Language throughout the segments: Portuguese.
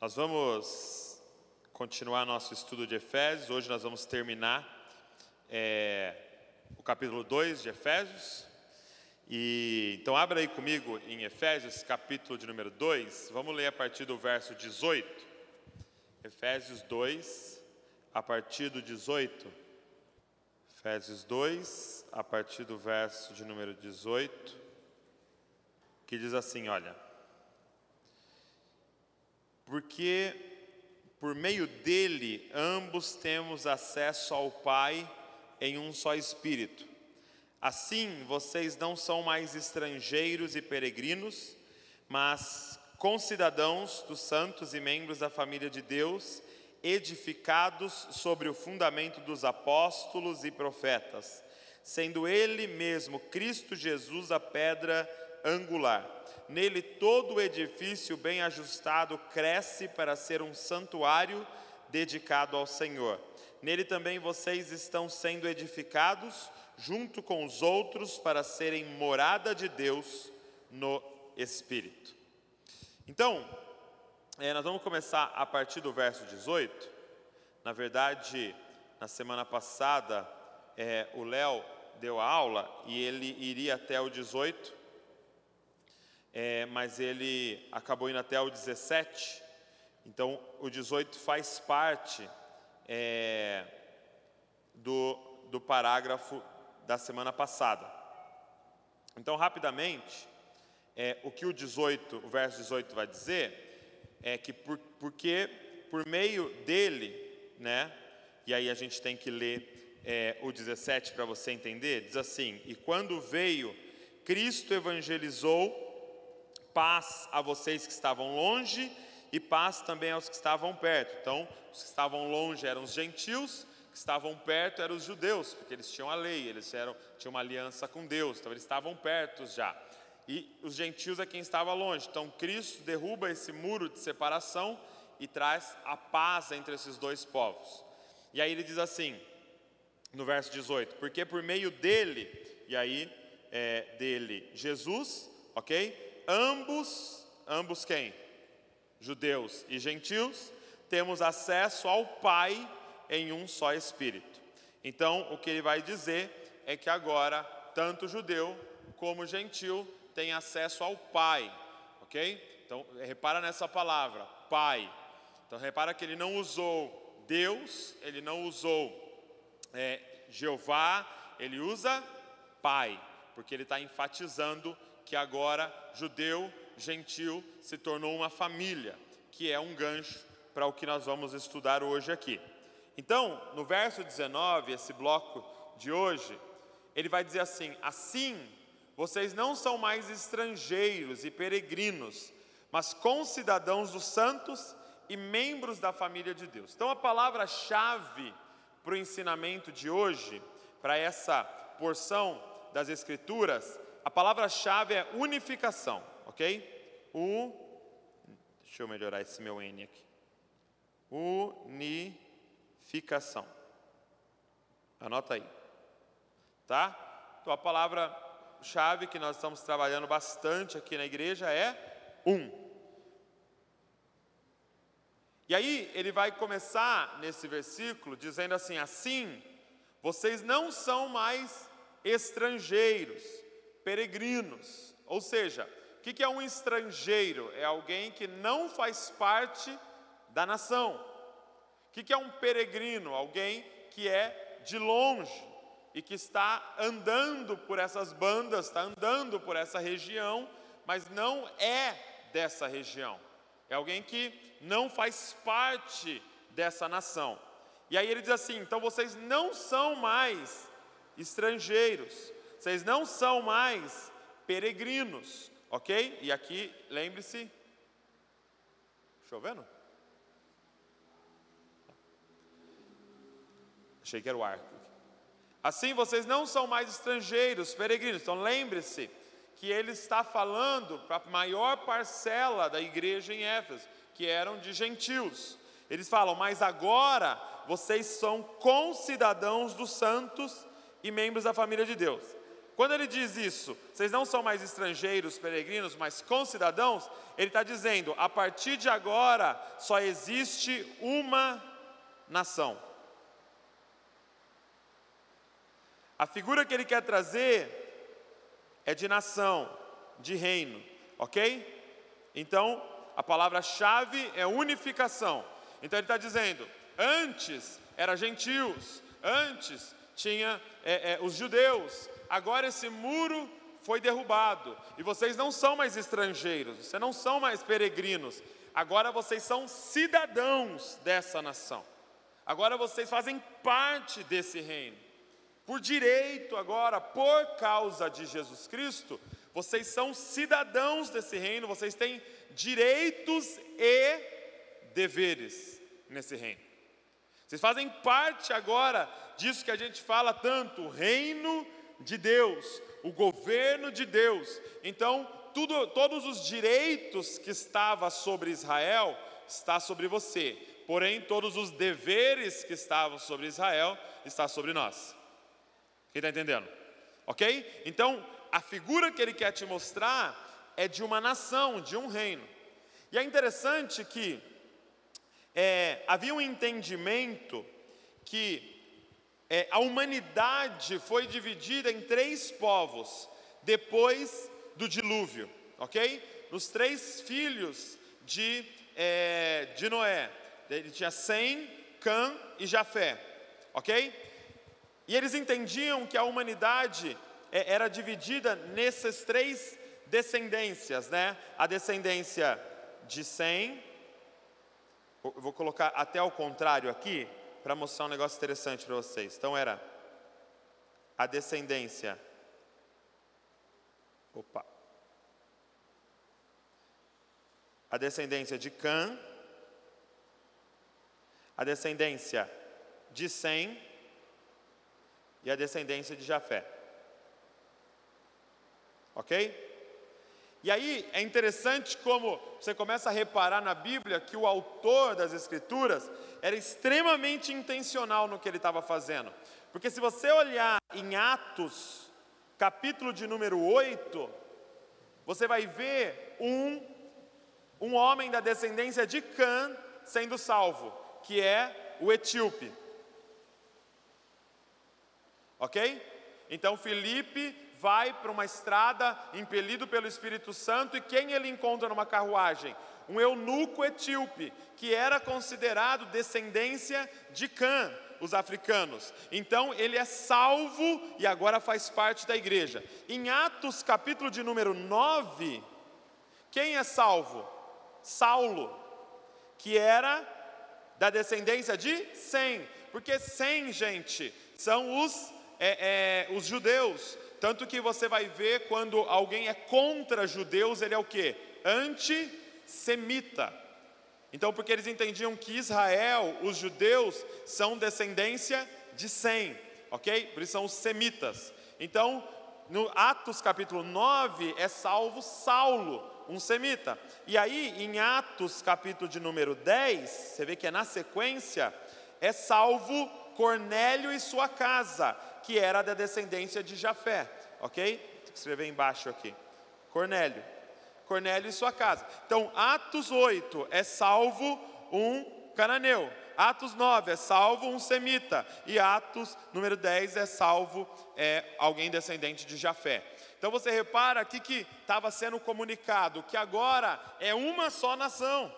Nós vamos continuar nosso estudo de Efésios. Hoje nós vamos terminar é, o capítulo 2 de Efésios. E, então, abra aí comigo em Efésios, capítulo de número 2. Vamos ler a partir do verso 18. Efésios 2, a partir do 18. Efésios 2, a partir do verso de número 18, que diz assim: Olha porque por meio dele ambos temos acesso ao Pai em um só Espírito. Assim, vocês não são mais estrangeiros e peregrinos, mas concidadãos dos santos e membros da família de Deus, edificados sobre o fundamento dos apóstolos e profetas, sendo Ele mesmo, Cristo Jesus, a pedra angular Nele todo o edifício bem ajustado cresce para ser um santuário dedicado ao Senhor. Nele também vocês estão sendo edificados junto com os outros para serem morada de Deus no Espírito. Então, é, nós vamos começar a partir do verso 18. Na verdade, na semana passada, é, o Léo deu a aula e ele iria até o 18 é, mas ele acabou indo até o 17, então o 18 faz parte é, do, do parágrafo da semana passada. Então, rapidamente, é, o que o 18, o verso 18 vai dizer é que por, porque por meio dele, né, e aí a gente tem que ler é, o 17 para você entender, diz assim: E quando veio, Cristo evangelizou paz a vocês que estavam longe e paz também aos que estavam perto. Então, os que estavam longe eram os gentios, que estavam perto eram os judeus, porque eles tinham a lei, eles eram, tinham uma aliança com Deus, então eles estavam perto já. E os gentios é quem estava longe. Então, Cristo derruba esse muro de separação e traz a paz entre esses dois povos. E aí ele diz assim, no verso 18: Porque por meio dele, e aí é, dele, Jesus, ok? Ambos, ambos quem? Judeus e gentios, temos acesso ao Pai em um só Espírito. Então, o que ele vai dizer é que agora, tanto judeu como gentil têm acesso ao Pai, ok? Então, repara nessa palavra, Pai. Então, repara que ele não usou Deus, ele não usou é, Jeová, ele usa Pai, porque ele está enfatizando que agora judeu, gentil, se tornou uma família, que é um gancho para o que nós vamos estudar hoje aqui. Então, no verso 19, esse bloco de hoje, ele vai dizer assim: Assim, vocês não são mais estrangeiros e peregrinos, mas concidadãos dos santos e membros da família de Deus. Então, a palavra-chave para o ensinamento de hoje, para essa porção das Escrituras, a palavra-chave é unificação, ok? U, deixa eu melhorar esse meu N aqui. Unificação. Anota aí. Tá? Então a palavra-chave que nós estamos trabalhando bastante aqui na igreja é um. E aí ele vai começar nesse versículo dizendo assim: assim, vocês não são mais estrangeiros peregrinos. Ou seja, o que é um estrangeiro? É alguém que não faz parte da nação. O que é um peregrino? Alguém que é de longe e que está andando por essas bandas, está andando por essa região, mas não é dessa região. É alguém que não faz parte dessa nação. E aí ele diz assim: então vocês não são mais estrangeiros, vocês não são mais peregrinos, ok? E aqui, lembre-se. Chovendo? Achei que era o arco. Assim vocês não são mais estrangeiros, peregrinos. Então lembre-se que ele está falando para a maior parcela da igreja em Éfeso, que eram de gentios. Eles falam, mas agora vocês são concidadãos dos santos e membros da família de Deus. Quando ele diz isso, vocês não são mais estrangeiros, peregrinos, mas concidadãos, ele está dizendo: a partir de agora só existe uma nação. A figura que ele quer trazer é de nação, de reino, ok? Então, a palavra-chave é unificação. Então, ele está dizendo: antes era gentios, antes tinha é, é, os judeus, agora esse muro foi derrubado e vocês não são mais estrangeiros, vocês não são mais peregrinos, agora vocês são cidadãos dessa nação, agora vocês fazem parte desse reino. Por direito, agora, por causa de Jesus Cristo, vocês são cidadãos desse reino, vocês têm direitos e deveres nesse reino. Vocês fazem parte agora disso que a gente fala tanto, reino de Deus, o governo de Deus. Então, tudo, todos os direitos que estava sobre Israel está sobre você. Porém, todos os deveres que estavam sobre Israel está sobre nós. Quem está entendendo? Ok? Então, a figura que ele quer te mostrar é de uma nação, de um reino. E é interessante que é, havia um entendimento que é, a humanidade foi dividida em três povos depois do dilúvio, ok? Nos três filhos de, é, de Noé. Ele tinha Sem, Cã e Jafé, ok? E eles entendiam que a humanidade é, era dividida nessas três descendências, né? A descendência de Sem, vou colocar até ao contrário aqui, para mostrar um negócio interessante para vocês. Então era a descendência. Opa. A descendência de Cã, a descendência de Sem e a descendência de Jafé. Ok? E aí é interessante como você começa a reparar na Bíblia que o autor das Escrituras era extremamente intencional no que ele estava fazendo. Porque se você olhar em Atos, capítulo de número 8, você vai ver um, um homem da descendência de Cã sendo salvo, que é o etíope. Ok? Então Felipe vai para uma estrada impelido pelo Espírito Santo e quem ele encontra numa carruagem? Um eunuco etíope, que era considerado descendência de Cã, os africanos. Então ele é salvo e agora faz parte da igreja. Em Atos, capítulo de número 9, quem é salvo? Saulo, que era da descendência de Sem, porque Sem, gente, são os, é, é, os judeus, tanto que você vai ver quando alguém é contra judeus, ele é o que? Antissemita. Então, porque eles entendiam que Israel, os judeus, são descendência de Sem, ok? Por isso são os semitas. Então, no Atos capítulo 9, é salvo Saulo, um semita. E aí, em Atos capítulo de número 10, você vê que é na sequência, é salvo Cornélio e sua casa, que era da descendência de Jafé, ok? Vou escrever embaixo aqui. Cornélio. Cornélio e sua casa. Então, Atos 8 é salvo um cananeu. Atos 9 é salvo um semita. E Atos número 10 é salvo é, alguém descendente de Jafé. Então você repara aqui que estava sendo comunicado que agora é uma só nação.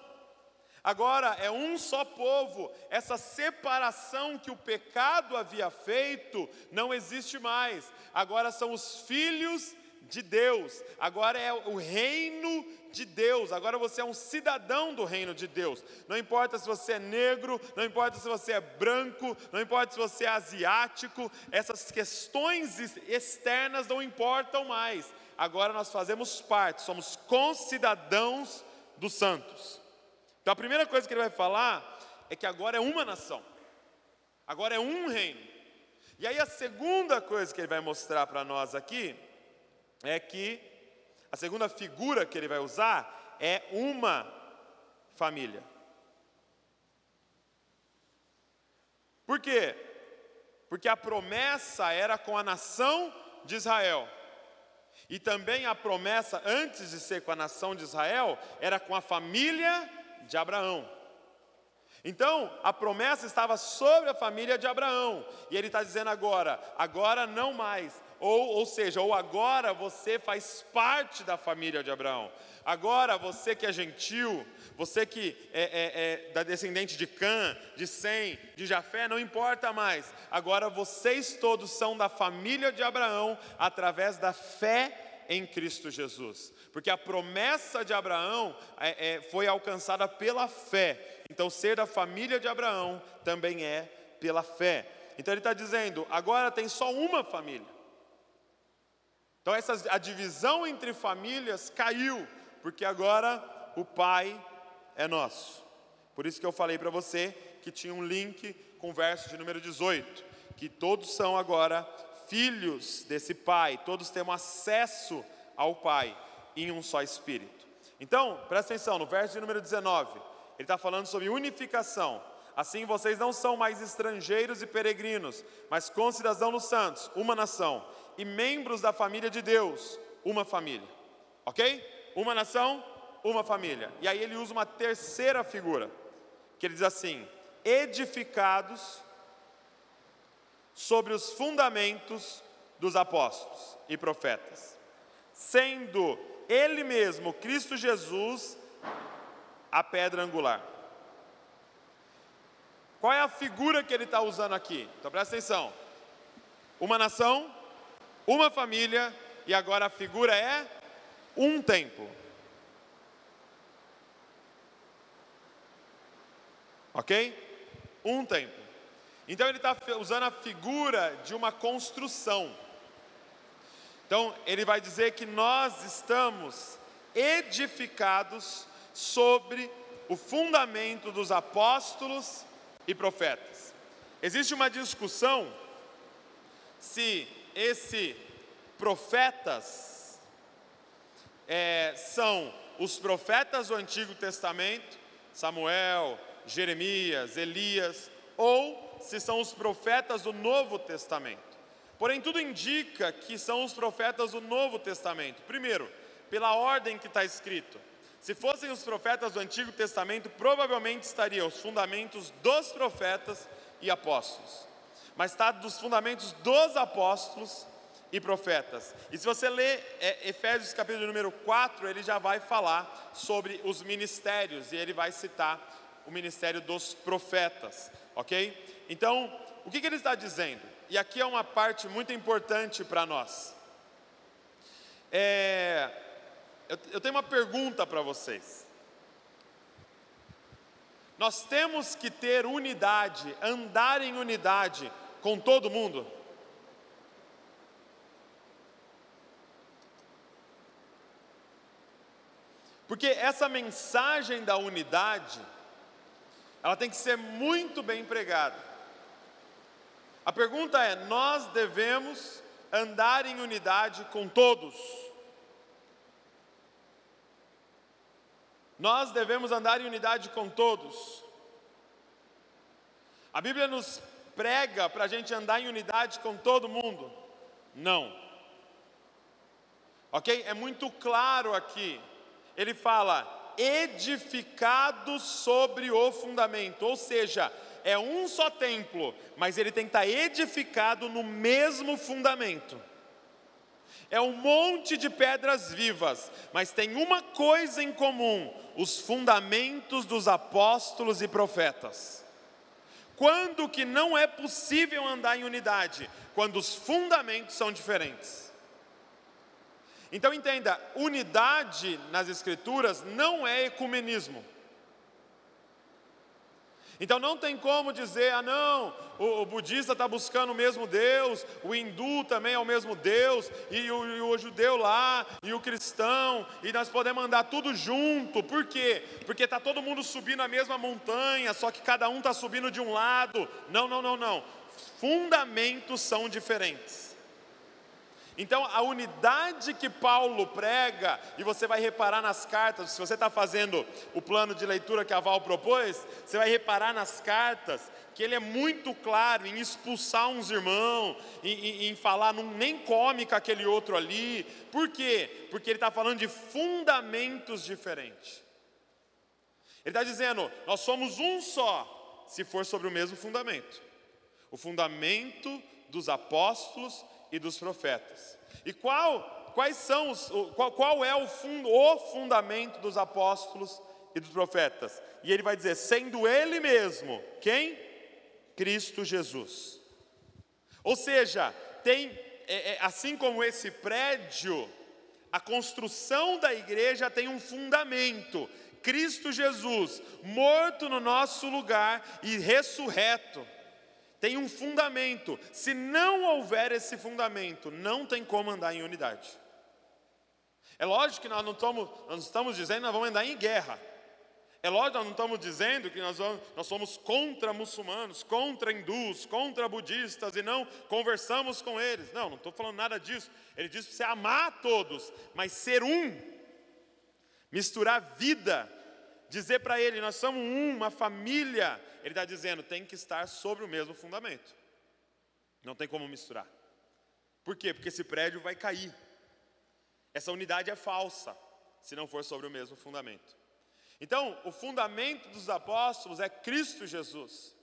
Agora é um só povo, essa separação que o pecado havia feito não existe mais. Agora são os filhos de Deus, agora é o reino de Deus, agora você é um cidadão do reino de Deus. Não importa se você é negro, não importa se você é branco, não importa se você é asiático, essas questões externas não importam mais. Agora nós fazemos parte, somos concidadãos dos santos. Então a primeira coisa que ele vai falar é que agora é uma nação, agora é um reino. E aí a segunda coisa que ele vai mostrar para nós aqui é que a segunda figura que ele vai usar é uma família. Por quê? Porque a promessa era com a nação de Israel. E também a promessa, antes de ser com a nação de Israel, era com a família de Abraão. Então, a promessa estava sobre a família de Abraão, e ele está dizendo agora: agora não mais, ou, ou seja, ou agora você faz parte da família de Abraão. Agora você que é gentil, você que é, é, é da descendente de Cã, de Sem, de Jafé, não importa mais. Agora vocês todos são da família de Abraão através da fé em Cristo Jesus. Porque a promessa de Abraão é, é, foi alcançada pela fé. Então, ser da família de Abraão também é pela fé. Então, ele está dizendo: agora tem só uma família. Então, essa, a divisão entre famílias caiu, porque agora o Pai é nosso. Por isso que eu falei para você que tinha um link com o verso de número 18, que todos são agora filhos desse Pai, todos temos acesso ao Pai em um só Espírito. Então, presta atenção, no verso de número 19, ele está falando sobre unificação. Assim vocês não são mais estrangeiros e peregrinos, mas concidadãos dos santos, uma nação e membros da família de Deus, uma família. Ok? Uma nação, uma família. E aí ele usa uma terceira figura, que ele diz assim: edificados sobre os fundamentos dos apóstolos e profetas, sendo ele mesmo, Cristo Jesus, a pedra angular. Qual é a figura que ele está usando aqui? Então presta atenção. Uma nação, uma família, e agora a figura é um templo. Ok? Um templo. Então ele está usando a figura de uma construção. Então ele vai dizer que nós estamos edificados sobre o fundamento dos apóstolos e profetas. Existe uma discussão se esse profetas é, são os profetas do Antigo Testamento, Samuel, Jeremias, Elias, ou se são os profetas do Novo Testamento. Porém, tudo indica que são os profetas do Novo Testamento. Primeiro, pela ordem que está escrito. Se fossem os profetas do Antigo Testamento, provavelmente estariam os fundamentos dos profetas e apóstolos mas está dos fundamentos dos apóstolos e profetas. E se você ler é, Efésios capítulo número 4, ele já vai falar sobre os ministérios, e ele vai citar o ministério dos profetas, ok? Então, o que, que ele está dizendo? E aqui é uma parte muito importante para nós. É, eu, eu tenho uma pergunta para vocês. Nós temos que ter unidade, andar em unidade com todo mundo? Porque essa mensagem da unidade, ela tem que ser muito bem pregada. A pergunta é: nós devemos andar em unidade com todos? Nós devemos andar em unidade com todos. A Bíblia nos prega para a gente andar em unidade com todo mundo? Não. Ok? É muito claro aqui. Ele fala, edificado sobre o fundamento, ou seja, é um só templo, mas ele tem que estar edificado no mesmo fundamento. É um monte de pedras vivas, mas tem uma coisa em comum: os fundamentos dos apóstolos e profetas. Quando que não é possível andar em unidade? Quando os fundamentos são diferentes. Então entenda, unidade nas escrituras não é ecumenismo. Então não tem como dizer, ah não, o, o budista está buscando o mesmo Deus, o hindu também é o mesmo Deus, e o, e o judeu lá, e o cristão, e nós podemos andar tudo junto, por quê? Porque está todo mundo subindo a mesma montanha, só que cada um está subindo de um lado. Não, não, não, não. Fundamentos são diferentes. Então, a unidade que Paulo prega, e você vai reparar nas cartas, se você está fazendo o plano de leitura que a Val propôs, você vai reparar nas cartas que ele é muito claro em expulsar uns irmãos, em, em, em falar, não, nem come com aquele outro ali. Por quê? Porque ele está falando de fundamentos diferentes. Ele está dizendo, nós somos um só, se for sobre o mesmo fundamento. O fundamento dos apóstolos e dos profetas. E qual, quais são os, qual, qual é o, fundo, o fundamento dos apóstolos e dos profetas? E ele vai dizer: sendo ele mesmo, quem? Cristo Jesus. Ou seja, tem, é, é, assim como esse prédio, a construção da igreja tem um fundamento. Cristo Jesus, morto no nosso lugar e ressurreto tem um fundamento. Se não houver esse fundamento, não tem como andar em unidade. É lógico que nós não estamos, nós estamos dizendo que nós vamos andar em guerra. É lógico que nós não estamos dizendo que nós, vamos, nós somos contra muçulmanos, contra hindus, contra budistas e não conversamos com eles. Não, não estou falando nada disso. Ele diz para você amar a todos, mas ser um, misturar vida, dizer para ele: nós somos um, uma família ele está dizendo, tem que estar sobre o mesmo fundamento. Não tem como misturar. Por quê? Porque esse prédio vai cair. Essa unidade é falsa, se não for sobre o mesmo fundamento. Então, o fundamento dos apóstolos é Cristo Jesus.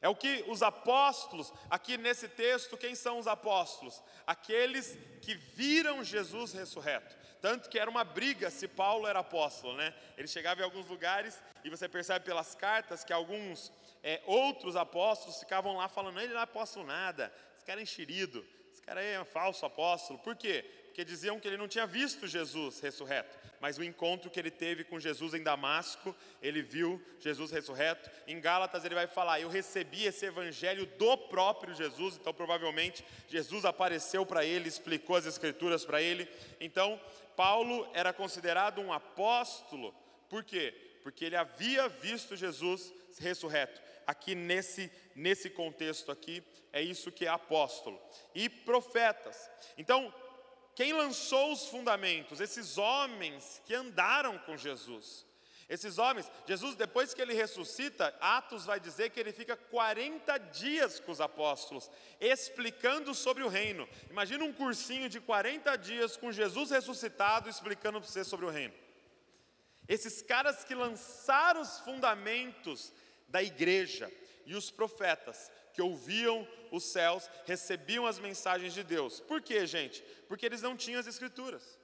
É o que os apóstolos, aqui nesse texto, quem são os apóstolos? Aqueles que viram Jesus ressurreto. Tanto que era uma briga se Paulo era apóstolo, né? Ele chegava em alguns lugares e você percebe pelas cartas que alguns é, outros apóstolos ficavam lá falando: ele não é apóstolo nada, esse cara é enxerido, esse cara é um falso apóstolo. Por quê? Porque diziam que ele não tinha visto Jesus ressurreto, mas o encontro que ele teve com Jesus em Damasco, ele viu Jesus ressurreto. Em Gálatas ele vai falar: Eu recebi esse evangelho do próprio Jesus, então provavelmente Jesus apareceu para ele, explicou as escrituras para ele. Então, Paulo era considerado um apóstolo, por quê? Porque ele havia visto Jesus ressurreto. Aqui nesse, nesse contexto aqui, é isso que é apóstolo. E profetas. Então, quem lançou os fundamentos? Esses homens que andaram com Jesus. Esses homens, Jesus, depois que ele ressuscita, Atos vai dizer que ele fica 40 dias com os apóstolos, explicando sobre o reino. Imagina um cursinho de 40 dias com Jesus ressuscitado, explicando para você sobre o reino. Esses caras que lançaram os fundamentos da igreja e os profetas, que ouviam os céus, recebiam as mensagens de Deus. Por quê, gente? Porque eles não tinham as escrituras.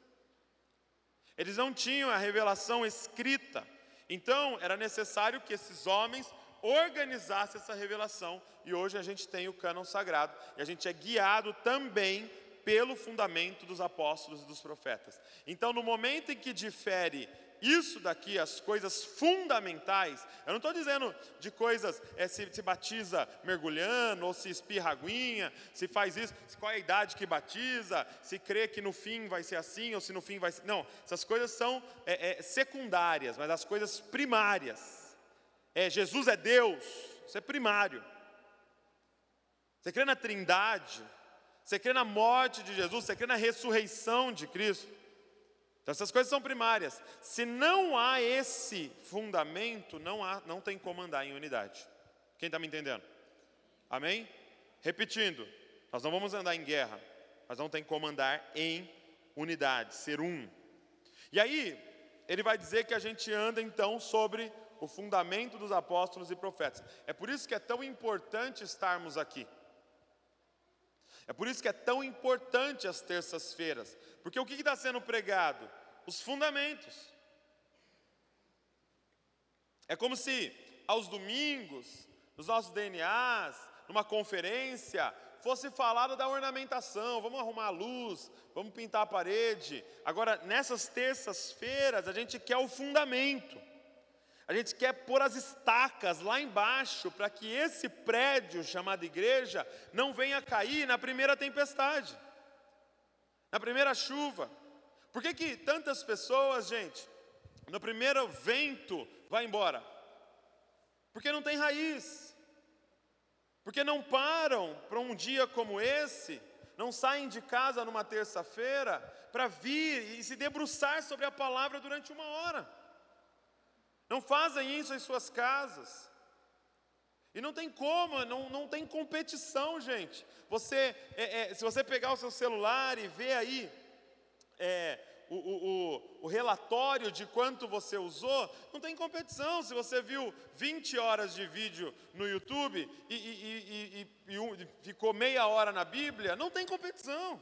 Eles não tinham a revelação escrita. Então, era necessário que esses homens organizassem essa revelação, e hoje a gente tem o cânon sagrado, e a gente é guiado também pelo fundamento dos apóstolos e dos profetas. Então, no momento em que difere isso daqui, as coisas fundamentais, eu não estou dizendo de coisas, é, se, se batiza mergulhando, ou se espirra aguinha, se faz isso, qual é a idade que batiza, se crê que no fim vai ser assim, ou se no fim vai ser. Não, essas coisas são é, é, secundárias, mas as coisas primárias. É, Jesus é Deus, isso é primário. Você crê na trindade, você crê na morte de Jesus, você crê na ressurreição de Cristo. Então essas coisas são primárias. Se não há esse fundamento, não, há, não tem como andar em unidade. Quem está me entendendo? Amém? Repetindo, nós não vamos andar em guerra, mas não tem como andar em unidade, ser um. E aí, ele vai dizer que a gente anda então sobre o fundamento dos apóstolos e profetas. É por isso que é tão importante estarmos aqui. É por isso que é tão importante as terças-feiras, porque o que está sendo pregado? Os fundamentos. É como se aos domingos, nos nossos DNAs, numa conferência, fosse falado da ornamentação, vamos arrumar a luz, vamos pintar a parede. Agora, nessas terças-feiras, a gente quer o fundamento. A gente quer pôr as estacas lá embaixo para que esse prédio chamado igreja não venha cair na primeira tempestade, na primeira chuva. Por que, que tantas pessoas, gente, no primeiro vento vai embora? Porque não tem raiz. Porque não param para um dia como esse não saem de casa numa terça-feira para vir e se debruçar sobre a palavra durante uma hora. Não fazem isso em suas casas. E não tem como, não, não tem competição, gente. Você, é, é, se você pegar o seu celular e ver aí é, o, o, o, relatório de quanto você usou, não tem competição. Se você viu 20 horas de vídeo no YouTube e, e, e, e ficou meia hora na Bíblia, não tem competição.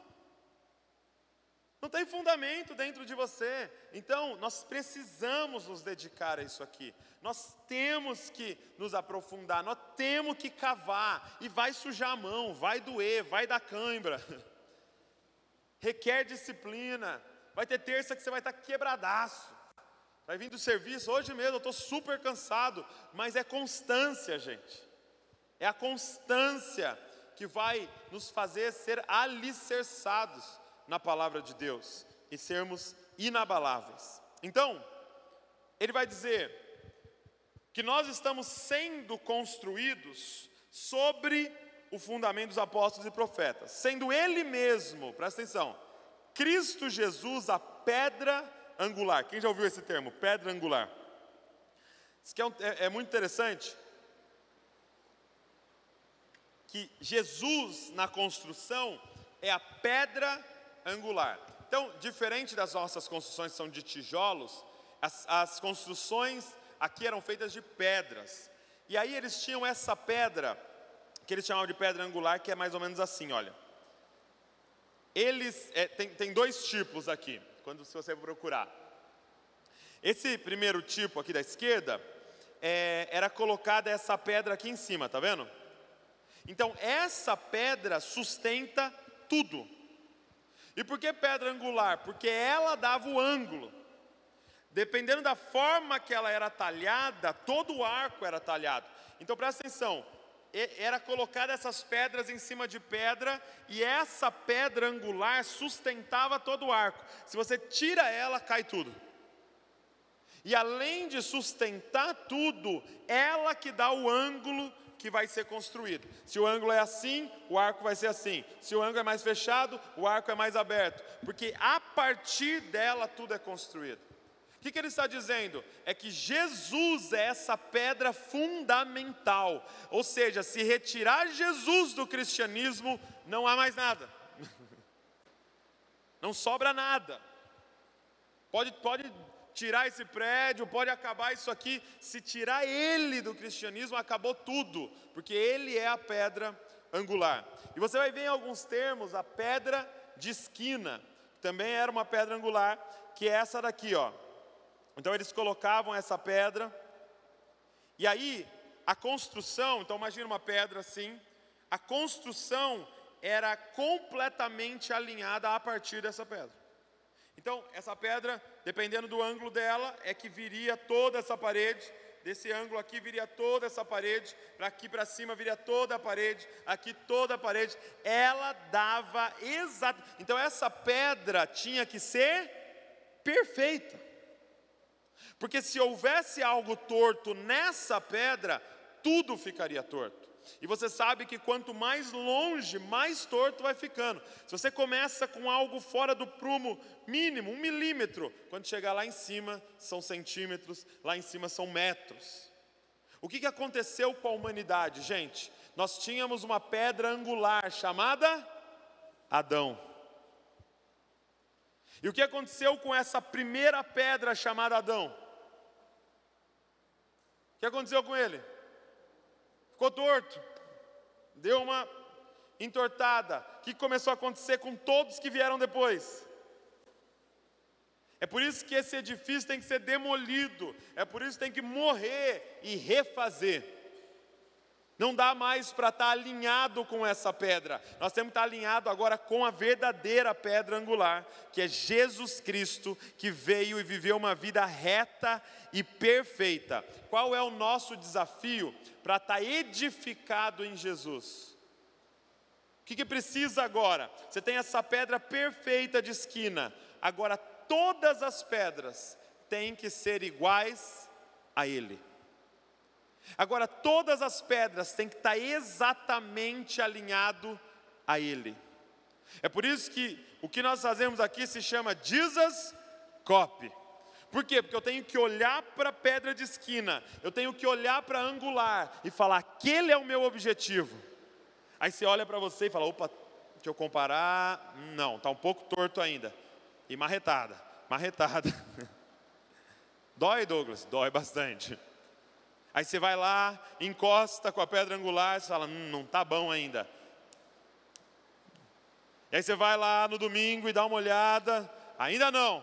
Não tem fundamento dentro de você. Então, nós precisamos nos dedicar a isso aqui. Nós temos que nos aprofundar, nós temos que cavar. E vai sujar a mão, vai doer, vai dar cãibra. Requer disciplina. Vai ter terça que você vai estar quebradaço. Vai vir do serviço, hoje mesmo eu estou super cansado, mas é constância, gente. É a constância que vai nos fazer ser alicerçados na palavra de Deus e sermos inabaláveis. Então, ele vai dizer que nós estamos sendo construídos sobre o fundamento dos apóstolos e profetas, sendo ele mesmo, presta atenção, Cristo Jesus a pedra angular. Quem já ouviu esse termo? Pedra angular. Isso é, um, é, é muito interessante. Que Jesus na construção é a pedra angular. Então, diferente das nossas construções que são de tijolos, as, as construções aqui eram feitas de pedras. E aí eles tinham essa pedra, que eles chamavam de pedra angular, que é mais ou menos assim, olha. Eles, é, tem, tem dois tipos aqui, quando se você procurar. Esse primeiro tipo aqui da esquerda, é, era colocada essa pedra aqui em cima, tá vendo? Então, essa pedra sustenta tudo. E por que pedra angular? Porque ela dava o ângulo. Dependendo da forma que ela era talhada, todo o arco era talhado. Então presta atenção, era colocada essas pedras em cima de pedra e essa pedra angular sustentava todo o arco. Se você tira ela, cai tudo. E além de sustentar tudo, ela que dá o ângulo que vai ser construído. Se o ângulo é assim, o arco vai ser assim. Se o ângulo é mais fechado, o arco é mais aberto. Porque a partir dela tudo é construído. Que, que ele está dizendo? É que Jesus é essa pedra fundamental. Ou seja, se retirar Jesus do cristianismo, não há mais nada. Não sobra nada. Pode, pode tirar esse prédio, pode acabar isso aqui. Se tirar ele do cristianismo, acabou tudo, porque ele é a pedra angular. E você vai ver em alguns termos a pedra de esquina, também era uma pedra angular, que é essa daqui, ó. Então eles colocavam essa pedra, e aí a construção, então imagina uma pedra assim, a construção era completamente alinhada a partir dessa pedra. Então, essa pedra, dependendo do ângulo dela, é que viria toda essa parede. Desse ângulo aqui viria toda essa parede, para aqui para cima viria toda a parede, aqui toda a parede. Ela dava exato. Então essa pedra tinha que ser perfeita. Porque se houvesse algo torto nessa pedra, tudo ficaria torto. E você sabe que quanto mais longe, mais torto vai ficando. Se você começa com algo fora do prumo mínimo, um milímetro, quando chegar lá em cima são centímetros, lá em cima são metros. O que, que aconteceu com a humanidade, gente? Nós tínhamos uma pedra angular chamada Adão. E o que aconteceu com essa primeira pedra chamada Adão? O que aconteceu com ele? ficou torto, deu uma entortada. O que começou a acontecer com todos que vieram depois? É por isso que esse edifício tem que ser demolido, é por isso que tem que morrer e refazer. Não dá mais para estar tá alinhado com essa pedra. Nós temos que estar tá alinhado agora com a verdadeira pedra angular, que é Jesus Cristo, que veio e viveu uma vida reta e perfeita. Qual é o nosso desafio para estar tá edificado em Jesus? O que, que precisa agora? Você tem essa pedra perfeita de esquina. Agora todas as pedras têm que ser iguais a Ele. Agora, todas as pedras têm que estar exatamente alinhado a Ele. É por isso que o que nós fazemos aqui se chama Jesus Cop. Por quê? Porque eu tenho que olhar para a pedra de esquina, eu tenho que olhar para angular e falar: aquele é o meu objetivo. Aí você olha para você e fala: opa, deixa eu comparar. Não, está um pouco torto ainda. E marretada, marretada. Dói, Douglas? Dói bastante. Aí você vai lá, encosta com a pedra angular, você fala: hum, não está bom ainda. E aí você vai lá no domingo e dá uma olhada, ainda não.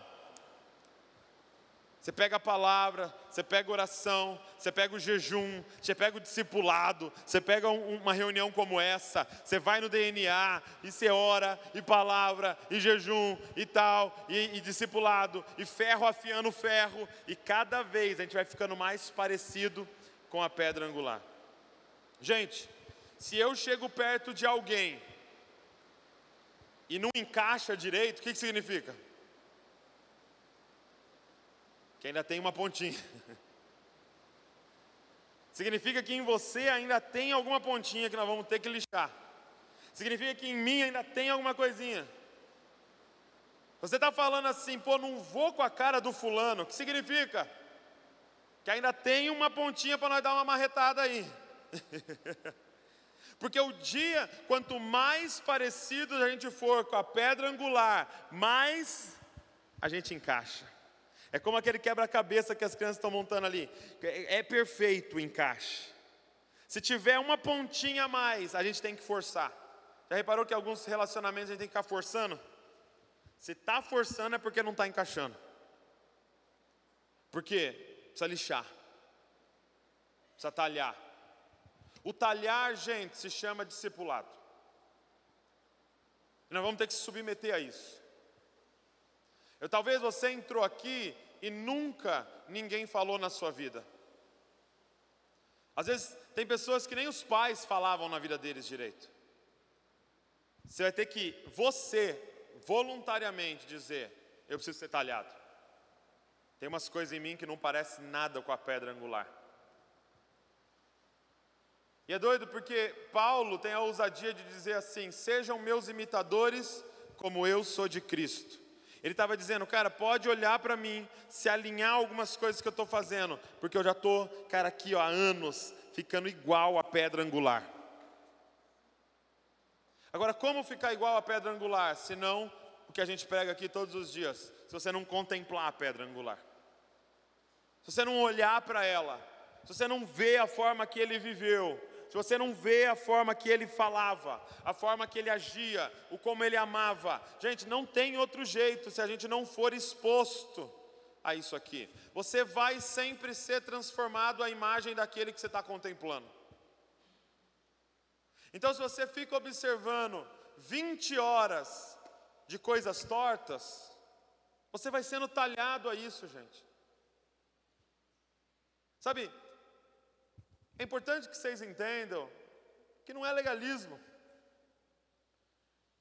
Você pega a palavra, você pega a oração, você pega o jejum, você pega o discipulado, você pega uma reunião como essa, você vai no DNA e você ora, e palavra, e jejum, e tal, e, e discipulado, e ferro afiando ferro, e cada vez a gente vai ficando mais parecido com a pedra angular. Gente, se eu chego perto de alguém e não encaixa direito, o que, que significa? que ainda tem uma pontinha. Significa que em você ainda tem alguma pontinha que nós vamos ter que lixar. Significa que em mim ainda tem alguma coisinha. Você está falando assim, pô, não vou com a cara do fulano. O que significa? Que ainda tem uma pontinha para nós dar uma marretada aí. Porque o dia, quanto mais parecido a gente for com a pedra angular, mais a gente encaixa. É como aquele quebra-cabeça que as crianças estão montando ali. É, é perfeito o encaixe. Se tiver uma pontinha a mais, a gente tem que forçar. Já reparou que alguns relacionamentos a gente tem que ficar forçando? Se está forçando é porque não está encaixando. Por quê? Precisa lixar. Precisa talhar. O talhar, gente, se chama discipulado. Nós vamos ter que se submeter a isso. Eu, talvez você entrou aqui e nunca ninguém falou na sua vida. Às vezes tem pessoas que nem os pais falavam na vida deles direito. Você vai ter que, você, voluntariamente dizer: Eu preciso ser talhado. Tem umas coisas em mim que não parece nada com a pedra angular. E é doido porque Paulo tem a ousadia de dizer assim: Sejam meus imitadores, como eu sou de Cristo. Ele estava dizendo, cara, pode olhar para mim, se alinhar algumas coisas que eu estou fazendo, porque eu já estou, cara, aqui ó, há anos, ficando igual à pedra angular. Agora, como ficar igual à pedra angular, se não que a gente prega aqui todos os dias, se você não contemplar a pedra angular, se você não olhar para ela, se você não ver a forma que ele viveu, se você não vê a forma que ele falava, a forma que ele agia, o como ele amava, gente, não tem outro jeito se a gente não for exposto a isso aqui. Você vai sempre ser transformado à imagem daquele que você está contemplando. Então, se você fica observando 20 horas de coisas tortas, você vai sendo talhado a isso, gente. Sabe, é importante que vocês entendam que não é legalismo.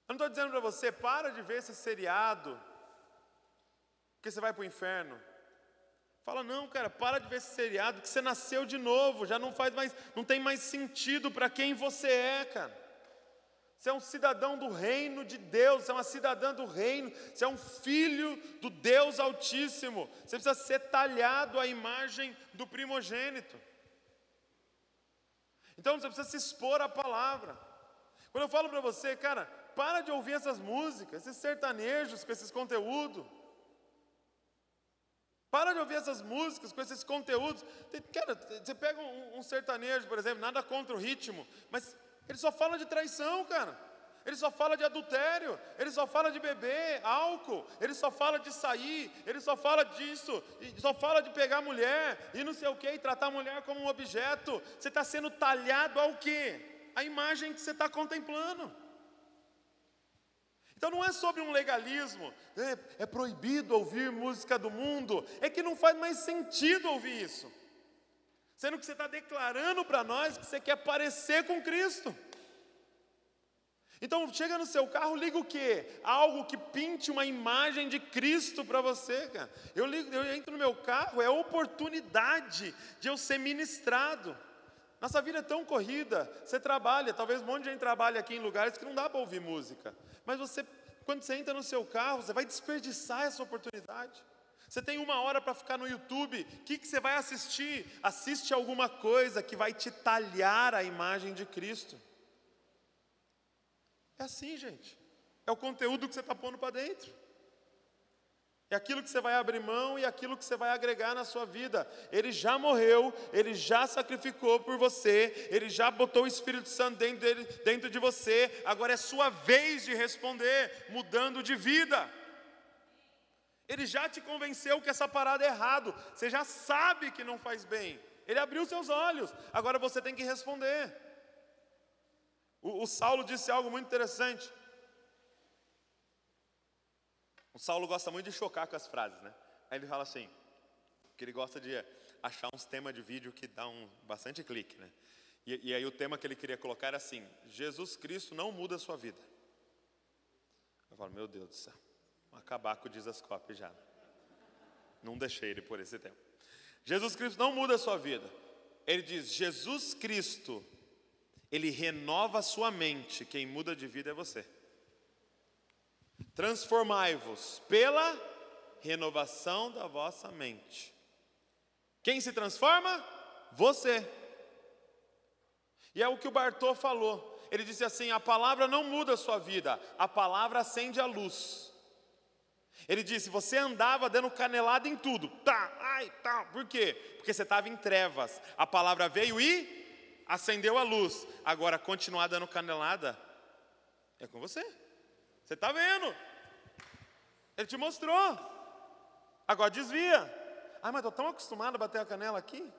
Eu não estou dizendo para você, para de ver esse seriado, porque você vai para o inferno. Fala, não, cara, para de ver esse seriado, que você nasceu de novo, já não faz mais, não tem mais sentido para quem você é, cara. Você é um cidadão do reino de Deus, você é uma cidadã do reino, você é um filho do Deus Altíssimo. Você precisa ser talhado à imagem do primogênito. Então você precisa se expor à palavra. Quando eu falo para você, cara, para de ouvir essas músicas, esses sertanejos com esses conteúdos. Para de ouvir essas músicas com esses conteúdos. Cara, você pega um, um sertanejo, por exemplo, nada contra o ritmo, mas ele só fala de traição, cara ele só fala de adultério, ele só fala de beber álcool, ele só fala de sair, ele só fala disso, só fala de pegar mulher e não sei o que, e tratar a mulher como um objeto. Você está sendo talhado ao quê? A imagem que você está contemplando. Então não é sobre um legalismo, é, é proibido ouvir música do mundo, é que não faz mais sentido ouvir isso. Sendo que você está declarando para nós que você quer parecer com Cristo. Então chega no seu carro, liga o quê? Algo que pinte uma imagem de Cristo para você, cara. Eu, ligo, eu entro no meu carro, é oportunidade de eu ser ministrado. Nossa vida é tão corrida. Você trabalha, talvez um monte de gente trabalhe aqui em lugares que não dá para ouvir música. Mas você, quando você entra no seu carro, você vai desperdiçar essa oportunidade. Você tem uma hora para ficar no YouTube, o que, que você vai assistir? Assiste alguma coisa que vai te talhar a imagem de Cristo. É assim, gente. É o conteúdo que você está pondo para dentro. É aquilo que você vai abrir mão e aquilo que você vai agregar na sua vida. Ele já morreu, ele já sacrificou por você, ele já botou o Espírito Santo dentro, dele, dentro de você. Agora é sua vez de responder, mudando de vida. Ele já te convenceu que essa parada é errado. Você já sabe que não faz bem. Ele abriu seus olhos. Agora você tem que responder. O, o Saulo disse algo muito interessante. O Saulo gosta muito de chocar com as frases, né? Aí ele fala assim, que ele gosta de achar uns temas de vídeo que dá um bastante clique, né? E, e aí o tema que ele queria colocar era assim: Jesus Cristo não muda a sua vida. Eu falo, meu Deus do céu acabar com o Dizascope já. Não deixei ele por esse tempo. Jesus Cristo não muda a sua vida. Ele diz: Jesus Cristo, ele renova a sua mente. Quem muda de vida é você. Transformai-vos pela renovação da vossa mente. Quem se transforma? Você. E é o que o Bartô falou. Ele disse assim: a palavra não muda a sua vida, a palavra acende a luz. Ele disse: Você andava dando canelada em tudo, tá, ai, tá, por quê? Porque você estava em trevas. A palavra veio e acendeu a luz. Agora, continuar dando canelada é com você. Você está vendo? Ele te mostrou. Agora desvia. Ah, mas estou tão acostumado a bater a canela aqui.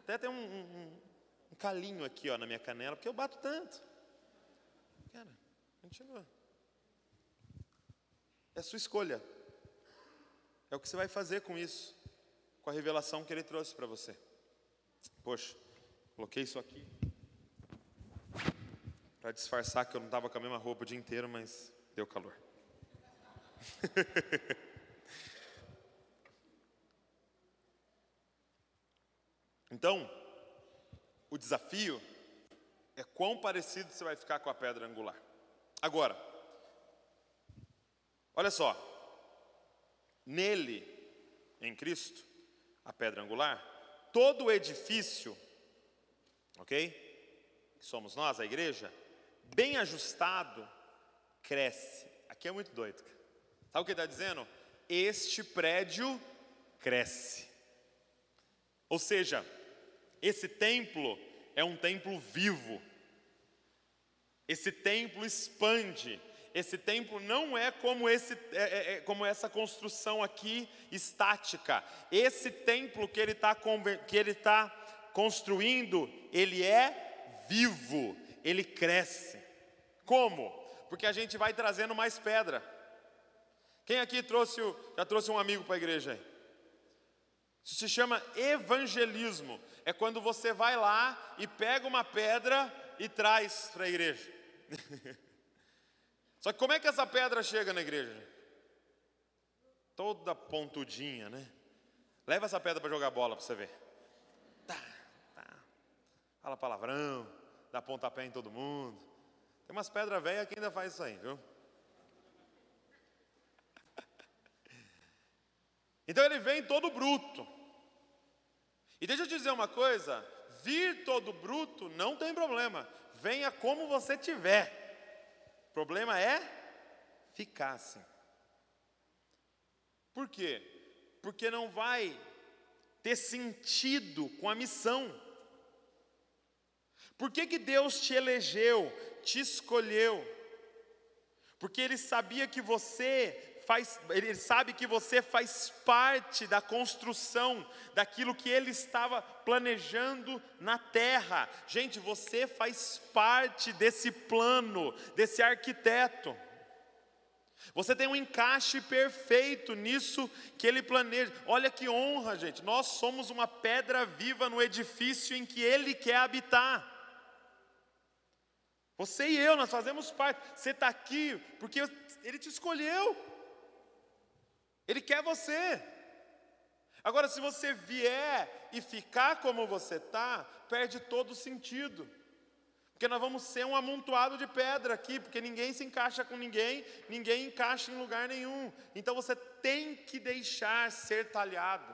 Até tem um, um, um calinho aqui ó, na minha canela, porque eu bato tanto. Cara, continua. É sua escolha. É o que você vai fazer com isso, com a revelação que ele trouxe para você. Poxa, coloquei isso aqui para disfarçar que eu não estava com a mesma roupa o dia inteiro, mas deu calor. então, o desafio é quão parecido você vai ficar com a pedra angular. Agora, Olha só, nele, em Cristo, a pedra angular, todo o edifício, ok? Que somos nós, a igreja, bem ajustado, cresce. Aqui é muito doido. Sabe o que está dizendo? Este prédio cresce. Ou seja, esse templo é um templo vivo. Esse templo expande esse templo não é como, esse, é, é, é como essa construção aqui estática. Esse templo que ele está que ele tá construindo, ele é vivo, ele cresce. Como? Porque a gente vai trazendo mais pedra. Quem aqui trouxe já trouxe um amigo para a igreja? Isso se chama evangelismo. É quando você vai lá e pega uma pedra e traz para a igreja. Só que como é que essa pedra chega na igreja? Toda pontudinha, né? Leva essa pedra para jogar bola para você ver. Tá, tá. Fala palavrão, dá pontapé em todo mundo. Tem umas pedras velhas que ainda faz isso aí, viu? Então ele vem todo bruto. E deixa eu te dizer uma coisa: vir todo bruto não tem problema. Venha como você tiver. O problema é ficar assim. Por quê? Porque não vai ter sentido com a missão. Por que, que Deus te elegeu, te escolheu? Porque Ele sabia que você faz, ele sabe que você faz parte da construção daquilo que ele estava planejando na terra. Gente, você faz parte desse plano, desse arquiteto. Você tem um encaixe perfeito nisso que ele planeja. Olha que honra, gente. Nós somos uma pedra viva no edifício em que ele quer habitar. Você e eu, nós fazemos parte. Você está aqui porque ele te escolheu. Ele quer você. Agora, se você vier e ficar como você está, perde todo o sentido. Porque nós vamos ser um amontoado de pedra aqui, porque ninguém se encaixa com ninguém, ninguém encaixa em lugar nenhum. Então você tem que deixar ser talhado.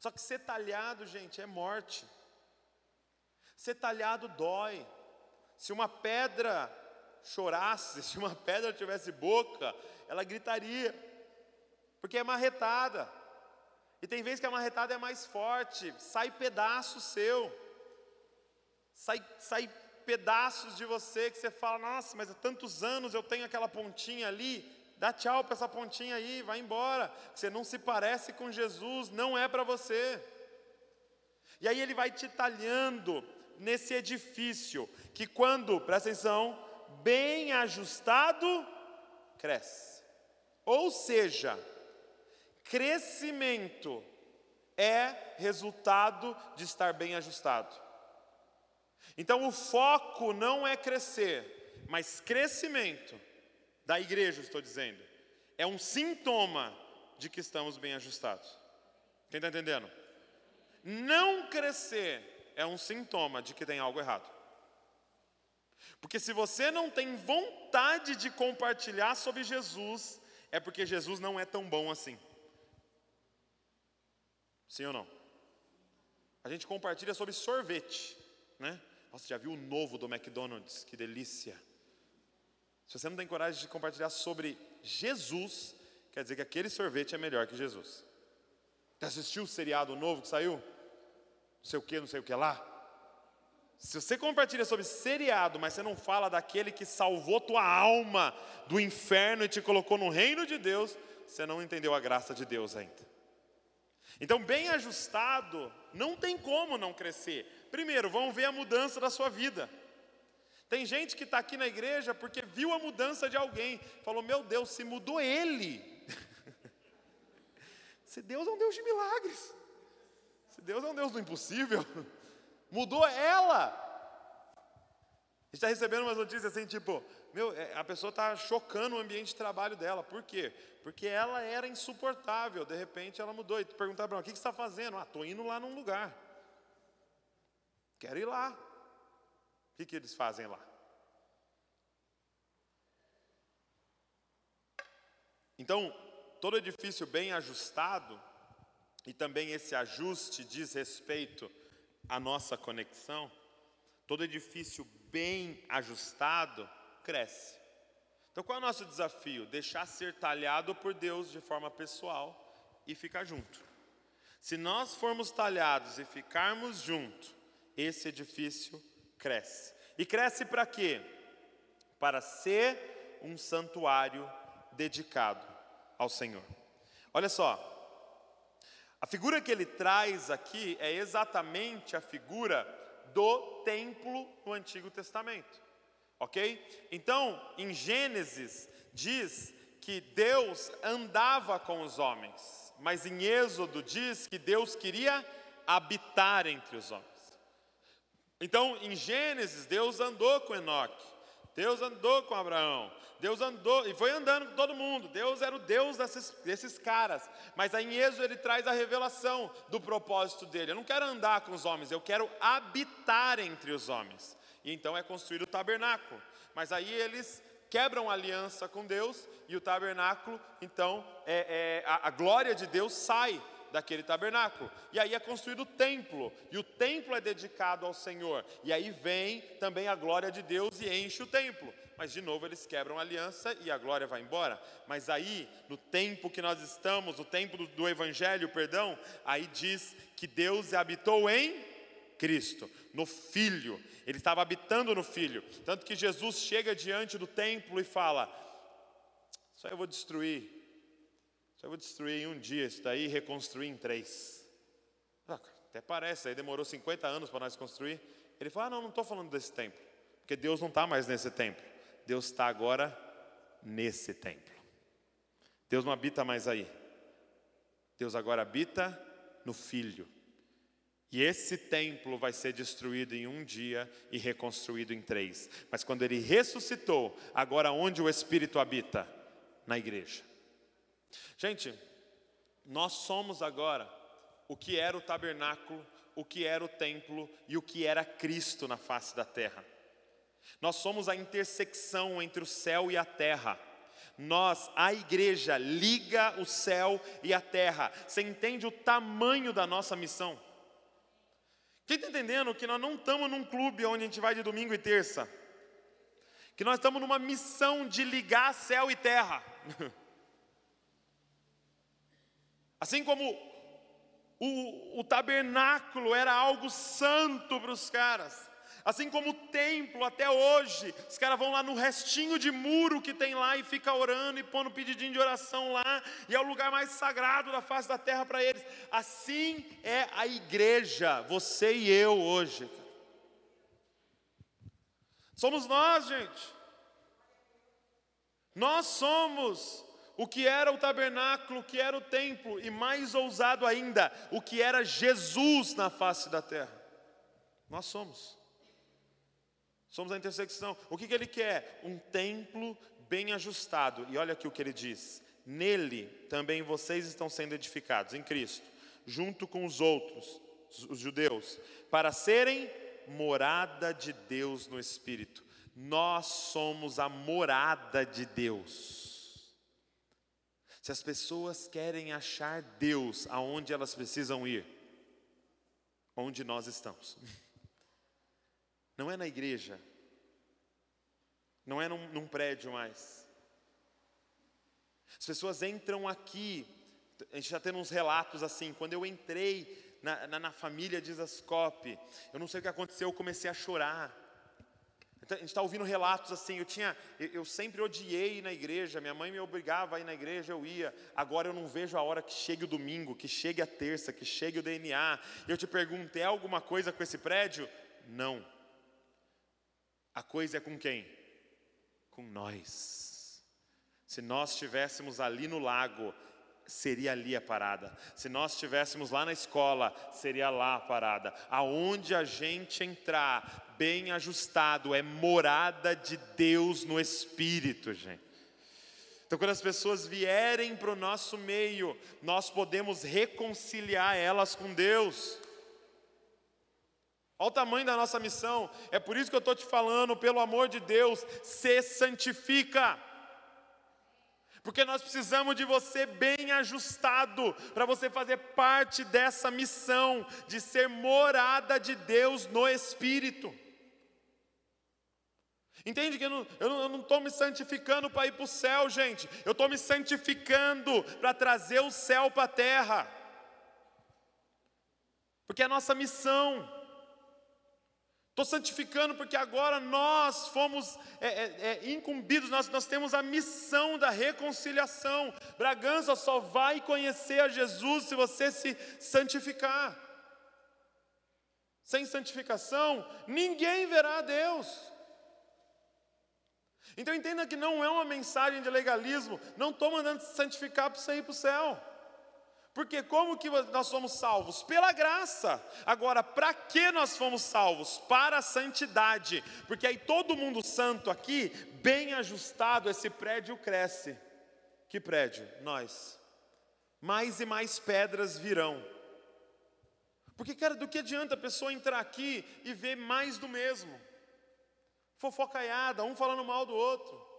Só que ser talhado, gente, é morte. Ser talhado dói. Se uma pedra chorasse, se uma pedra tivesse boca, ela gritaria, porque é marretada. E tem vezes que a marretada é mais forte, sai pedaço seu sai, sai pedaços de você que você fala, nossa, mas há tantos anos eu tenho aquela pontinha ali, dá tchau para essa pontinha aí, vai embora. Você não se parece com Jesus, não é para você. E aí ele vai te talhando nesse edifício, que quando, presta atenção, bem ajustado, cresce. Ou seja, crescimento é resultado de estar bem ajustado. Então o foco não é crescer, mas crescimento da igreja, estou dizendo, é um sintoma de que estamos bem ajustados. Quem está entendendo? Não crescer é um sintoma de que tem algo errado. Porque se você não tem vontade de compartilhar sobre Jesus, é porque Jesus não é tão bom assim. Sim ou não? A gente compartilha sobre sorvete, né? Nossa, já viu o novo do McDonald's? Que delícia. Se você não tem coragem de compartilhar sobre Jesus, quer dizer que aquele sorvete é melhor que Jesus. Já assistiu o seriado novo que saiu? Não sei o que, não sei o que lá. Se você compartilha sobre seriado, mas você não fala daquele que salvou tua alma do inferno e te colocou no reino de Deus, você não entendeu a graça de Deus ainda. Então, bem ajustado, não tem como não crescer. Primeiro, vamos ver a mudança da sua vida. Tem gente que está aqui na igreja porque viu a mudança de alguém, falou: Meu Deus, se mudou ele. se Deus é um Deus de milagres, se Deus é um Deus do impossível, mudou ela. A gente está recebendo umas notícias assim, tipo, meu, é, a pessoa está chocando o ambiente de trabalho dela. Por quê? Porque ela era insuportável, de repente ela mudou. E tu perguntar para ela, o que, você está fazendo? Ah, estou indo lá num lugar. Quero ir lá. O que, que eles fazem lá? Então, todo edifício bem ajustado, e também esse ajuste diz respeito à nossa conexão, todo edifício bem ajustado cresce. Então, qual é o nosso desafio? Deixar ser talhado por Deus de forma pessoal e ficar junto. Se nós formos talhados e ficarmos juntos, esse edifício cresce. E cresce para quê? Para ser um santuário dedicado ao Senhor. Olha só, a figura que ele traz aqui é exatamente a figura do templo no Antigo Testamento, ok? Então, em Gênesis, diz que Deus andava com os homens, mas em Êxodo diz que Deus queria habitar entre os homens. Então, em Gênesis, Deus andou com Enoque, Deus andou com Abraão, Deus andou e foi andando com todo mundo. Deus era o Deus desses, desses caras. Mas aí em Êxodo ele traz a revelação do propósito dele. Eu não quero andar com os homens, eu quero habitar entre os homens. E então é construído o tabernáculo. Mas aí eles quebram a aliança com Deus e o tabernáculo, então é, é a, a glória de Deus sai daquele tabernáculo. E aí é construído o templo, e o templo é dedicado ao Senhor. E aí vem também a glória de Deus e enche o templo. Mas de novo eles quebram a aliança e a glória vai embora. Mas aí, no tempo que nós estamos, o tempo do, do evangelho, perdão, aí diz que Deus habitou em Cristo, no Filho. Ele estava habitando no Filho. Tanto que Jesus chega diante do templo e fala: Só eu vou destruir só vou destruir em um dia isso daí e reconstruir em três. Até parece, aí demorou 50 anos para nós construir. Ele fala: ah, não, não estou falando desse templo, porque Deus não está mais nesse templo. Deus está agora nesse templo. Deus não habita mais aí. Deus agora habita no Filho. E esse templo vai ser destruído em um dia e reconstruído em três. Mas quando ele ressuscitou, agora onde o Espírito habita? Na igreja. Gente, Nós somos agora o que era o tabernáculo, o que era o templo e o que era Cristo na face da terra. Nós somos a intersecção entre o céu e a terra. Nós, a igreja, liga o céu e a terra. Você entende o tamanho da nossa missão? Quem está entendendo que nós não estamos num clube onde a gente vai de domingo e terça? Que nós estamos numa missão de ligar céu e terra. Assim como o, o tabernáculo era algo santo para os caras, Assim como o templo até hoje, os caras vão lá no restinho de muro que tem lá e fica orando e pondo pedidinho de oração lá, e é o lugar mais sagrado da face da terra para eles. Assim é a igreja, você e eu hoje. Somos nós, gente. Nós somos o que era o tabernáculo, o que era o templo, e mais ousado ainda, o que era Jesus na face da terra. Nós somos. Somos a intersecção. O que, que ele quer? Um templo bem ajustado. E olha aqui o que ele diz: Nele também vocês estão sendo edificados, em Cristo, junto com os outros, os judeus, para serem morada de Deus no Espírito. Nós somos a morada de Deus. Se as pessoas querem achar Deus aonde elas precisam ir, onde nós estamos. Não é na igreja. Não é num, num prédio mais. As pessoas entram aqui, a gente já tendo uns relatos assim, quando eu entrei na, na, na família de Zascope, eu não sei o que aconteceu, eu comecei a chorar. Então, a gente está ouvindo relatos assim, eu tinha, eu, eu sempre odiei ir na igreja, minha mãe me obrigava a ir na igreja, eu ia. Agora eu não vejo a hora que chegue o domingo, que chegue a terça, que chegue o DNA. Eu te pergunto, é alguma coisa com esse prédio? Não. A coisa é com quem? Com nós. Se nós estivéssemos ali no lago, seria ali a parada. Se nós estivéssemos lá na escola, seria lá a parada. Aonde a gente entrar, bem ajustado, é morada de Deus no Espírito, gente. Então, quando as pessoas vierem para o nosso meio, nós podemos reconciliar elas com Deus. Olha o tamanho da nossa missão. É por isso que eu estou te falando, pelo amor de Deus, se santifica. Porque nós precisamos de você bem ajustado para você fazer parte dessa missão de ser morada de Deus no Espírito. Entende que eu não estou me santificando para ir para o céu, gente. Eu estou me santificando para trazer o céu para a terra. Porque é a nossa missão. Estou santificando porque agora nós fomos é, é, é, incumbidos, nós, nós temos a missão da reconciliação. Bragança só vai conhecer a Jesus se você se santificar. Sem santificação, ninguém verá a Deus. Então entenda que não é uma mensagem de legalismo, não estou mandando santificar para você ir para o céu. Porque como que nós somos salvos? Pela graça. Agora, para que nós fomos salvos? Para a santidade. Porque aí todo mundo santo aqui, bem ajustado, esse prédio cresce. Que prédio? Nós. Mais e mais pedras virão. Porque, cara, do que adianta a pessoa entrar aqui e ver mais do mesmo? Fofocaiada, um falando mal do outro.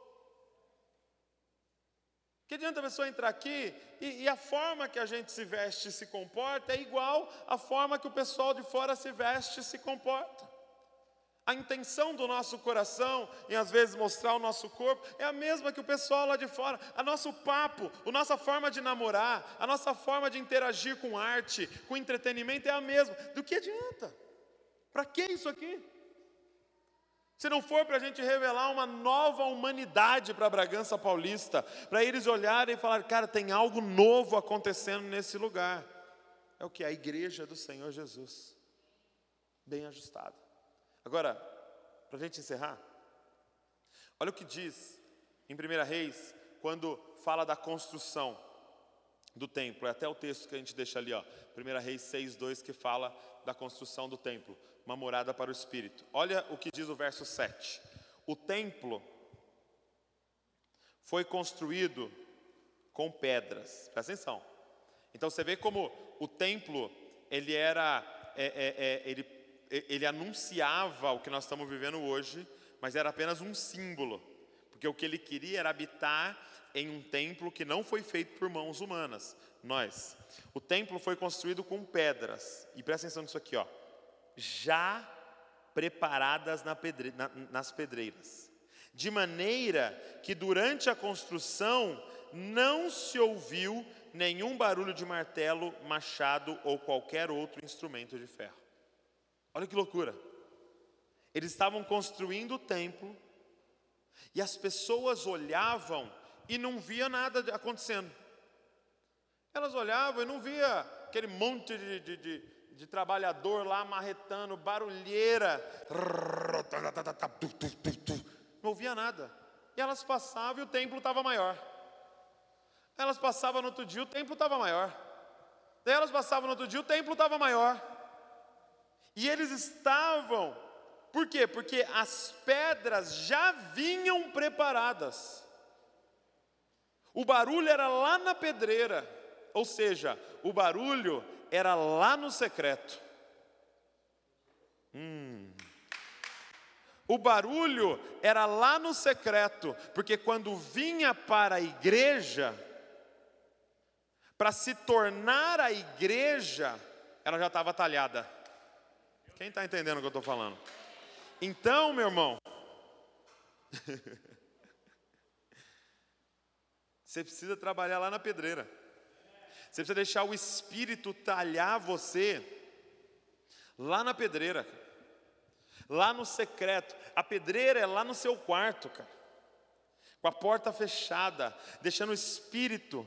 Que adianta a pessoa entrar aqui e, e, a forma que a gente se veste e se comporta é igual à forma que o pessoal de fora se veste e se comporta. A intenção do nosso coração em às vezes mostrar o nosso corpo é a mesma que o pessoal lá de fora. A nosso papo, a nossa forma de namorar, a nossa forma de interagir com arte, com entretenimento é a mesma. Do que adianta? Para que isso aqui? Se não for para a gente revelar uma nova humanidade para a Bragança Paulista, para eles olharem e falar, cara, tem algo novo acontecendo nesse lugar. É o que? A igreja do Senhor Jesus. Bem ajustado. Agora, para a gente encerrar, olha o que diz em 1 Reis, quando fala da construção do templo. É até o texto que a gente deixa ali, ó, 1 Reis 6, 2, que fala da construção do templo uma morada para o Espírito. Olha o que diz o verso 7. O templo foi construído com pedras, presta atenção, Então você vê como o templo ele era, é, é, é, ele, ele anunciava o que nós estamos vivendo hoje, mas era apenas um símbolo, porque o que ele queria era habitar em um templo que não foi feito por mãos humanas, nós. O templo foi construído com pedras, e presta atenção nisso aqui, ó, já preparadas na pedre, na, nas pedreiras, de maneira que durante a construção não se ouviu nenhum barulho de martelo, machado ou qualquer outro instrumento de ferro. Olha que loucura! Eles estavam construindo o templo e as pessoas olhavam e não via nada acontecendo. Elas olhavam e não via aquele monte de, de, de, de trabalhador lá marretando, barulheira. Não ouvia nada. E elas passavam e o templo estava maior. Elas passavam no outro dia, o templo estava maior. Daí elas passavam no outro dia, o templo estava maior. E eles estavam, por quê? Porque as pedras já vinham preparadas. O barulho era lá na pedreira, ou seja, o barulho era lá no secreto. Hum. O barulho era lá no secreto, porque quando vinha para a igreja, para se tornar a igreja, ela já estava talhada. Quem está entendendo o que eu estou falando? Então, meu irmão, você precisa trabalhar lá na pedreira. Você precisa deixar o Espírito talhar você lá na pedreira, lá no secreto. A pedreira é lá no seu quarto, cara, com a porta fechada, deixando o Espírito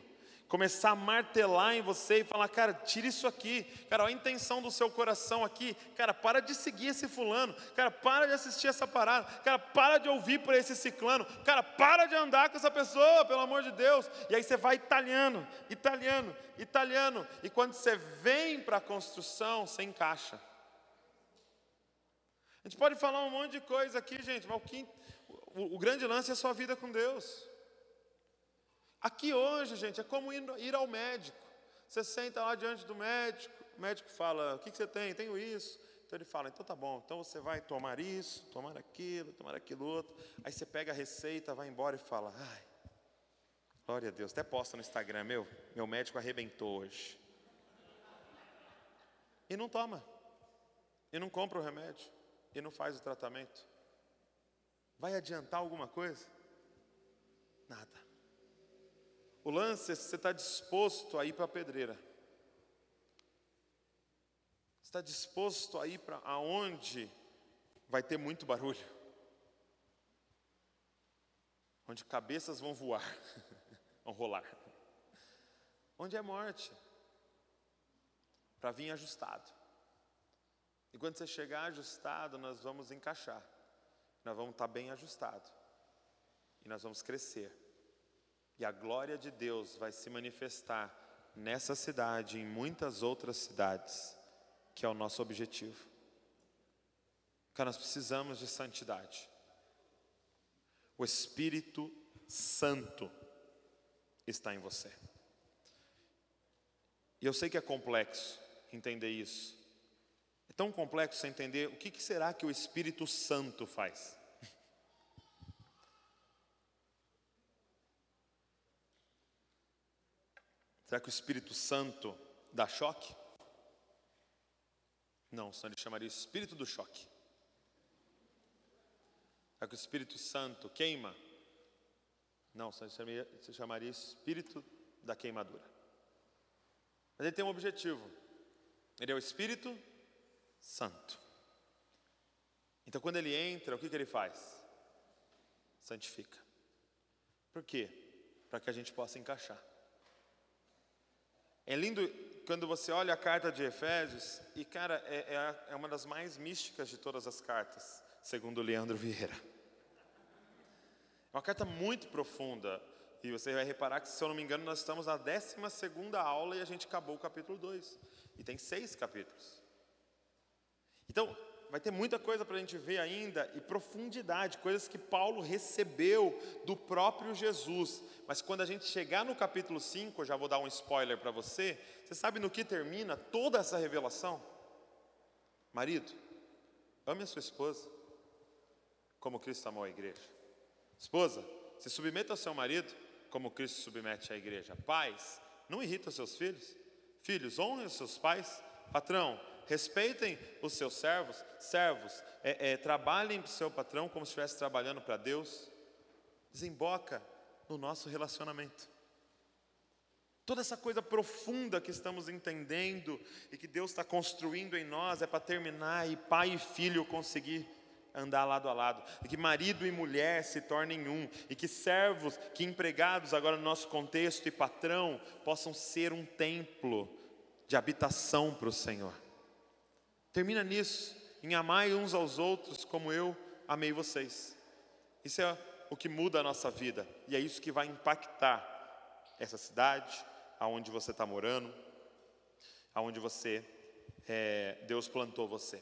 começar a martelar em você e falar, cara, tira isso aqui, cara, a intenção do seu coração aqui, cara, para de seguir esse fulano, cara, para de assistir essa parada, cara, para de ouvir por esse ciclano, cara, para de andar com essa pessoa, pelo amor de Deus. E aí você vai italiano, italiano, italiano, e quando você vem para a construção, você encaixa. A gente pode falar um monte de coisa aqui, gente, mas o, que, o, o grande lance é a sua vida com Deus. Aqui hoje, gente, é como ir, ao médico. Você senta lá diante do médico, o médico fala: O que você tem? Tenho isso. Então ele fala: Então tá bom, então você vai tomar isso, tomar aquilo, tomar aquilo outro. Aí você pega a receita, vai embora e fala: Ai, glória a Deus. Até posta no Instagram: Meu, meu médico arrebentou hoje. E não toma, e não compra o remédio, e não faz o tratamento. Vai adiantar alguma coisa? Nada. O lance é se você está disposto a ir para a pedreira. Está disposto a ir para aonde vai ter muito barulho? Onde cabeças vão voar, vão rolar. Onde é morte? Para vir ajustado. E quando você chegar ajustado, nós vamos encaixar. Nós vamos estar tá bem ajustado. E nós vamos crescer. E a glória de Deus vai se manifestar nessa cidade e em muitas outras cidades, que é o nosso objetivo. Porque nós precisamos de santidade. O Espírito Santo está em você. E eu sei que é complexo entender isso. É tão complexo entender o que, que será que o Espírito Santo faz. Será que o Espírito Santo dá choque? Não, senão ele chamaria Espírito do choque. Será que o Espírito Santo queima? Não, senão ele chamaria, se chamaria Espírito da queimadura. Mas ele tem um objetivo. Ele é o Espírito Santo. Então, quando ele entra, o que, que ele faz? Santifica. Por quê? Para que a gente possa encaixar. É lindo quando você olha a carta de Efésios, e cara, é, é, é uma das mais místicas de todas as cartas, segundo Leandro Vieira. É uma carta muito profunda, e você vai reparar que, se eu não me engano, nós estamos na 12 aula e a gente acabou o capítulo 2. E tem seis capítulos. Então, vai ter muita coisa para a gente ver ainda e profundidade, coisas que Paulo recebeu do próprio Jesus. Mas quando a gente chegar no capítulo 5, eu já vou dar um spoiler para você, você sabe no que termina toda essa revelação? Marido, ame a sua esposa como Cristo amou a igreja. Esposa, se submeta ao seu marido como Cristo submete à igreja. Pais, não irrita os seus filhos. Filhos, honrem os seus pais. Patrão, respeitem os seus servos. Servos, é, é, trabalhem para o seu patrão como se estivesse trabalhando para Deus. Desemboca no nosso relacionamento. Toda essa coisa profunda que estamos entendendo e que Deus está construindo em nós é para terminar e pai e filho conseguir andar lado a lado, e que marido e mulher se tornem um, e que servos, que empregados agora no nosso contexto e patrão possam ser um templo de habitação para o Senhor. Termina nisso, em amar uns aos outros como eu amei vocês. Isso é o que muda a nossa vida, e é isso que vai impactar essa cidade, aonde você está morando, aonde você, é, Deus plantou você.